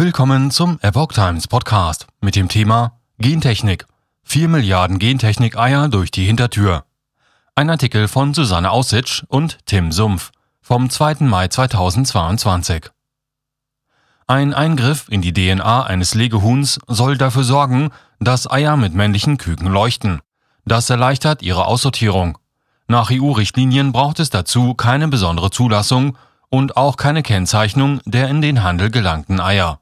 Willkommen zum Epoch Times Podcast mit dem Thema Gentechnik. 4 Milliarden Gentechnik-Eier durch die Hintertür. Ein Artikel von Susanne Aussitsch und Tim Sumpf vom 2. Mai 2022. Ein Eingriff in die DNA eines Legehuhns soll dafür sorgen, dass Eier mit männlichen Küken leuchten. Das erleichtert ihre Aussortierung. Nach EU-Richtlinien braucht es dazu keine besondere Zulassung und auch keine Kennzeichnung der in den Handel gelangten Eier.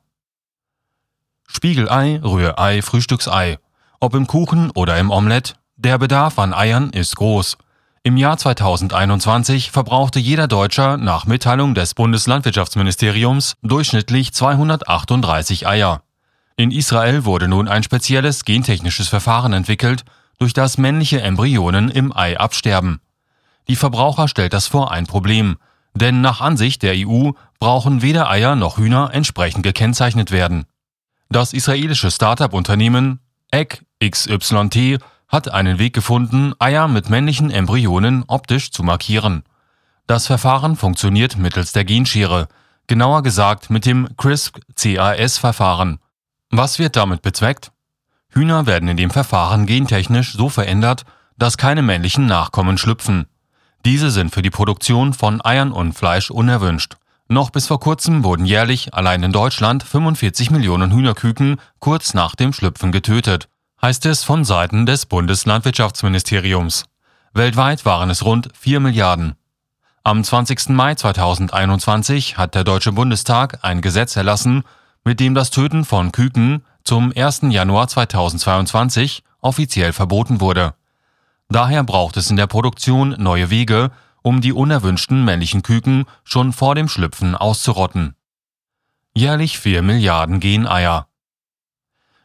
Spiegelei, Rührei, Frühstücksei. Ob im Kuchen oder im Omelett, der Bedarf an Eiern ist groß. Im Jahr 2021 verbrauchte jeder Deutscher nach Mitteilung des Bundeslandwirtschaftsministeriums durchschnittlich 238 Eier. In Israel wurde nun ein spezielles gentechnisches Verfahren entwickelt, durch das männliche Embryonen im Ei absterben. Die Verbraucher stellt das vor ein Problem, denn nach Ansicht der EU brauchen weder Eier noch Hühner entsprechend gekennzeichnet werden. Das israelische Start-up-Unternehmen Egg XYT hat einen Weg gefunden, Eier mit männlichen Embryonen optisch zu markieren. Das Verfahren funktioniert mittels der Genschere, genauer gesagt mit dem CRISP-CAS-Verfahren. Was wird damit bezweckt? Hühner werden in dem Verfahren gentechnisch so verändert, dass keine männlichen Nachkommen schlüpfen. Diese sind für die Produktion von Eiern und Fleisch unerwünscht. Noch bis vor kurzem wurden jährlich allein in Deutschland 45 Millionen Hühnerküken kurz nach dem Schlüpfen getötet, heißt es von Seiten des Bundeslandwirtschaftsministeriums. Weltweit waren es rund 4 Milliarden. Am 20. Mai 2021 hat der Deutsche Bundestag ein Gesetz erlassen, mit dem das Töten von Küken zum 1. Januar 2022 offiziell verboten wurde. Daher braucht es in der Produktion neue Wege, um die unerwünschten männlichen Küken schon vor dem Schlüpfen auszurotten. Jährlich 4 Milliarden Geneier.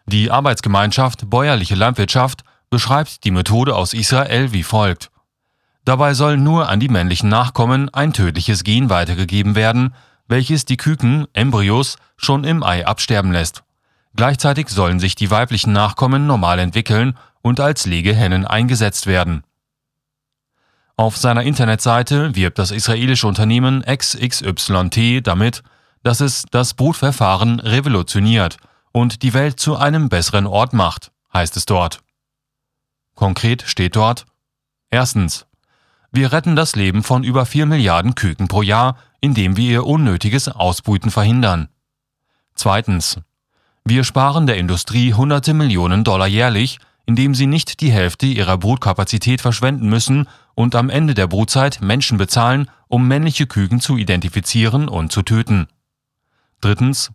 Die Arbeitsgemeinschaft Bäuerliche Landwirtschaft beschreibt die Methode aus Israel wie folgt. Dabei soll nur an die männlichen Nachkommen ein tödliches Gen weitergegeben werden, welches die Küken, Embryos, schon im Ei absterben lässt. Gleichzeitig sollen sich die weiblichen Nachkommen normal entwickeln und als Legehennen eingesetzt werden. Auf seiner Internetseite wirbt das israelische Unternehmen XXYT damit, dass es das Brutverfahren revolutioniert und die Welt zu einem besseren Ort macht, heißt es dort. Konkret steht dort Erstens. Wir retten das Leben von über 4 Milliarden Küken pro Jahr, indem wir ihr unnötiges Ausbrüten verhindern. Zweitens. Wir sparen der Industrie hunderte Millionen Dollar jährlich, indem sie nicht die Hälfte ihrer Brutkapazität verschwenden müssen und am Ende der Brutzeit Menschen bezahlen, um männliche Küken zu identifizieren und zu töten. Drittens.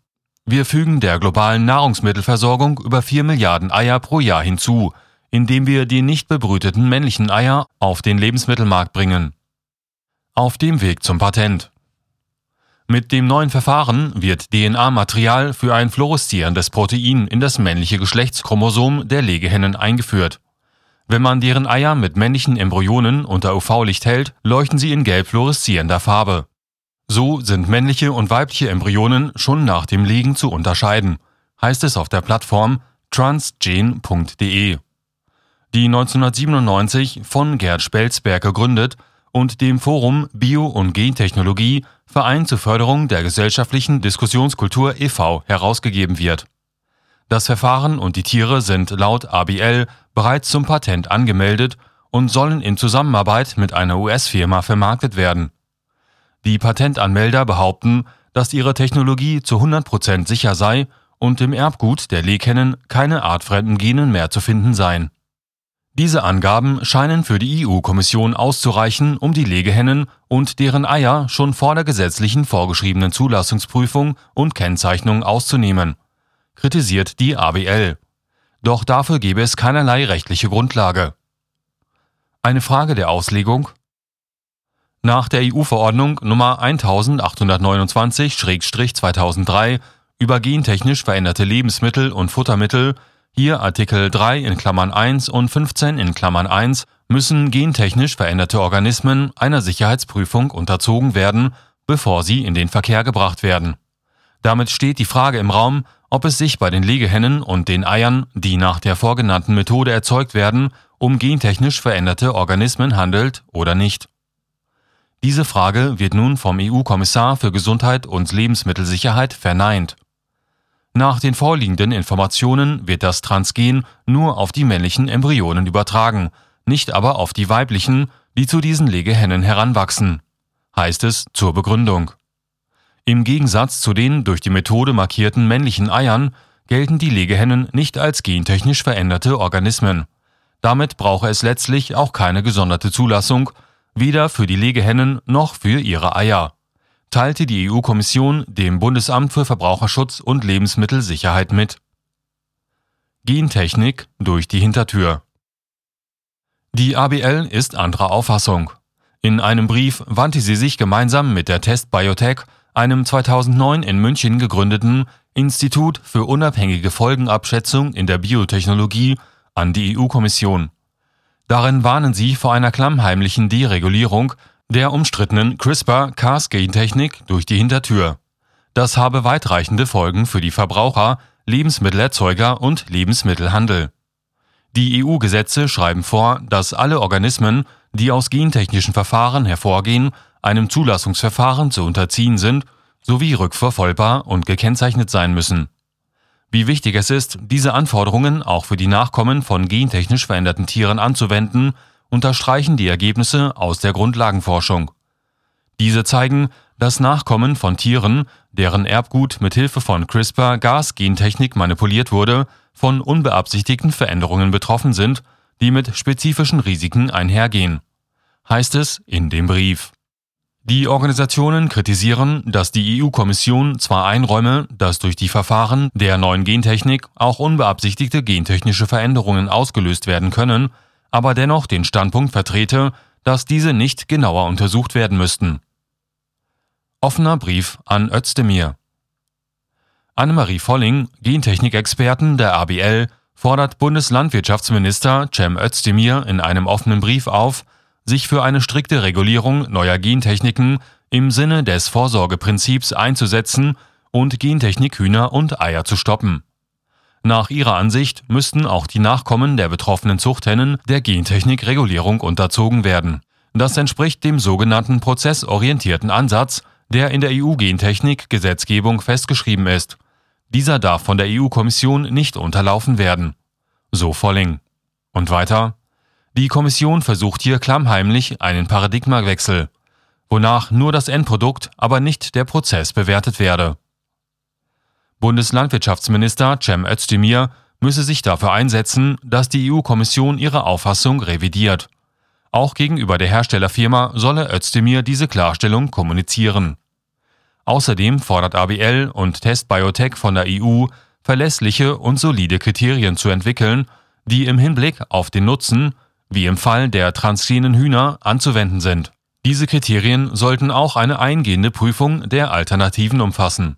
Wir fügen der globalen Nahrungsmittelversorgung über 4 Milliarden Eier pro Jahr hinzu, indem wir die nicht bebrüteten männlichen Eier auf den Lebensmittelmarkt bringen. Auf dem Weg zum Patent. Mit dem neuen Verfahren wird DNA-Material für ein fluoreszierendes Protein in das männliche Geschlechtschromosom der Legehennen eingeführt. Wenn man deren Eier mit männlichen Embryonen unter UV-Licht hält, leuchten sie in gelb fluoreszierender Farbe. So sind männliche und weibliche Embryonen schon nach dem Legen zu unterscheiden, heißt es auf der Plattform transgene.de. Die 1997 von Gerd Spelzberg gegründet und dem Forum Bio- und Gentechnologie Verein zur Förderung der gesellschaftlichen Diskussionskultur e.V. herausgegeben wird. Das Verfahren und die Tiere sind laut ABL bereits zum Patent angemeldet und sollen in Zusammenarbeit mit einer US-Firma vermarktet werden. Die Patentanmelder behaupten, dass ihre Technologie zu 100% sicher sei und im Erbgut der Leghennen keine artfremden Genen mehr zu finden seien. Diese Angaben scheinen für die EU-Kommission auszureichen, um die Legehennen und deren Eier schon vor der gesetzlichen vorgeschriebenen Zulassungsprüfung und Kennzeichnung auszunehmen, kritisiert die ABL. Doch dafür gebe es keinerlei rechtliche Grundlage. Eine Frage der Auslegung? Nach der EU-Verordnung Nummer 1829-2003 über gentechnisch veränderte Lebensmittel und Futtermittel hier Artikel 3 in Klammern 1 und 15 in Klammern 1 müssen gentechnisch veränderte Organismen einer Sicherheitsprüfung unterzogen werden, bevor sie in den Verkehr gebracht werden. Damit steht die Frage im Raum, ob es sich bei den Legehennen und den Eiern, die nach der vorgenannten Methode erzeugt werden, um gentechnisch veränderte Organismen handelt oder nicht. Diese Frage wird nun vom EU-Kommissar für Gesundheit und Lebensmittelsicherheit verneint. Nach den vorliegenden Informationen wird das Transgen nur auf die männlichen Embryonen übertragen, nicht aber auf die weiblichen, die zu diesen Legehennen heranwachsen. Heißt es zur Begründung. Im Gegensatz zu den durch die Methode markierten männlichen Eiern gelten die Legehennen nicht als gentechnisch veränderte Organismen. Damit brauche es letztlich auch keine gesonderte Zulassung, weder für die Legehennen noch für ihre Eier, teilte die EU-Kommission dem Bundesamt für Verbraucherschutz und Lebensmittelsicherheit mit. Gentechnik durch die Hintertür. Die ABL ist anderer Auffassung. In einem Brief wandte sie sich gemeinsam mit der Test Biotech, einem 2009 in München gegründeten Institut für unabhängige Folgenabschätzung in der Biotechnologie, an die EU-Kommission. Darin warnen sie vor einer klammheimlichen Deregulierung der umstrittenen CRISPR-Cas-Gentechnik durch die Hintertür. Das habe weitreichende Folgen für die Verbraucher, Lebensmittelerzeuger und Lebensmittelhandel. Die EU-Gesetze schreiben vor, dass alle Organismen, die aus gentechnischen Verfahren hervorgehen, einem Zulassungsverfahren zu unterziehen sind sowie rückverfolgbar und gekennzeichnet sein müssen. Wie wichtig es ist, diese Anforderungen auch für die Nachkommen von gentechnisch veränderten Tieren anzuwenden, unterstreichen die Ergebnisse aus der Grundlagenforschung. Diese zeigen, dass Nachkommen von Tieren, deren Erbgut mit Hilfe von CRISPR-Gas-Gentechnik manipuliert wurde, von unbeabsichtigten Veränderungen betroffen sind, die mit spezifischen Risiken einhergehen. Heißt es in dem Brief. Die Organisationen kritisieren, dass die EU-Kommission zwar einräume, dass durch die Verfahren der neuen Gentechnik auch unbeabsichtigte gentechnische Veränderungen ausgelöst werden können, aber dennoch den Standpunkt vertrete, dass diese nicht genauer untersucht werden müssten. Offener Brief an Özdemir Annemarie Volling, Gentechnikexperten der ABL, fordert Bundeslandwirtschaftsminister Cem Özdemir in einem offenen Brief auf, sich für eine strikte Regulierung neuer Gentechniken im Sinne des Vorsorgeprinzips einzusetzen und Gentechnik-Hühner und Eier zu stoppen. Nach ihrer Ansicht müssten auch die Nachkommen der betroffenen Zuchthennen der Gentechnik-Regulierung unterzogen werden. Das entspricht dem sogenannten prozessorientierten Ansatz, der in der EU-Gentechnik-Gesetzgebung festgeschrieben ist. Dieser darf von der EU-Kommission nicht unterlaufen werden. So Volling. Und weiter? Die Kommission versucht hier klammheimlich einen Paradigmawechsel, wonach nur das Endprodukt, aber nicht der Prozess bewertet werde. Bundeslandwirtschaftsminister Cem Özdemir müsse sich dafür einsetzen, dass die EU-Kommission ihre Auffassung revidiert. Auch gegenüber der Herstellerfirma solle Özdemir diese Klarstellung kommunizieren. Außerdem fordert ABL und Test Biotech von der EU, verlässliche und solide Kriterien zu entwickeln, die im Hinblick auf den Nutzen wie im Fall der transgenen Hühner, anzuwenden sind. Diese Kriterien sollten auch eine eingehende Prüfung der Alternativen umfassen.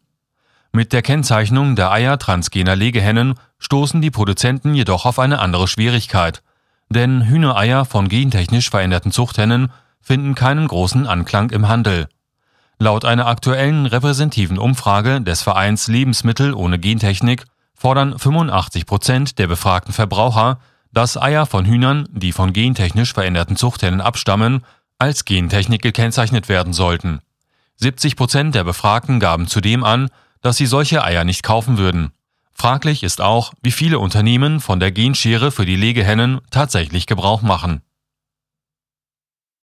Mit der Kennzeichnung der Eier transgener Legehennen stoßen die Produzenten jedoch auf eine andere Schwierigkeit, denn Hühnereier von gentechnisch veränderten Zuchthennen finden keinen großen Anklang im Handel. Laut einer aktuellen repräsentativen Umfrage des Vereins Lebensmittel ohne Gentechnik fordern 85 Prozent der befragten Verbraucher dass Eier von Hühnern, die von gentechnisch veränderten Zuchthennen abstammen, als Gentechnik gekennzeichnet werden sollten. 70 Prozent der Befragten gaben zudem an, dass sie solche Eier nicht kaufen würden. Fraglich ist auch, wie viele Unternehmen von der Genschere für die Legehennen tatsächlich Gebrauch machen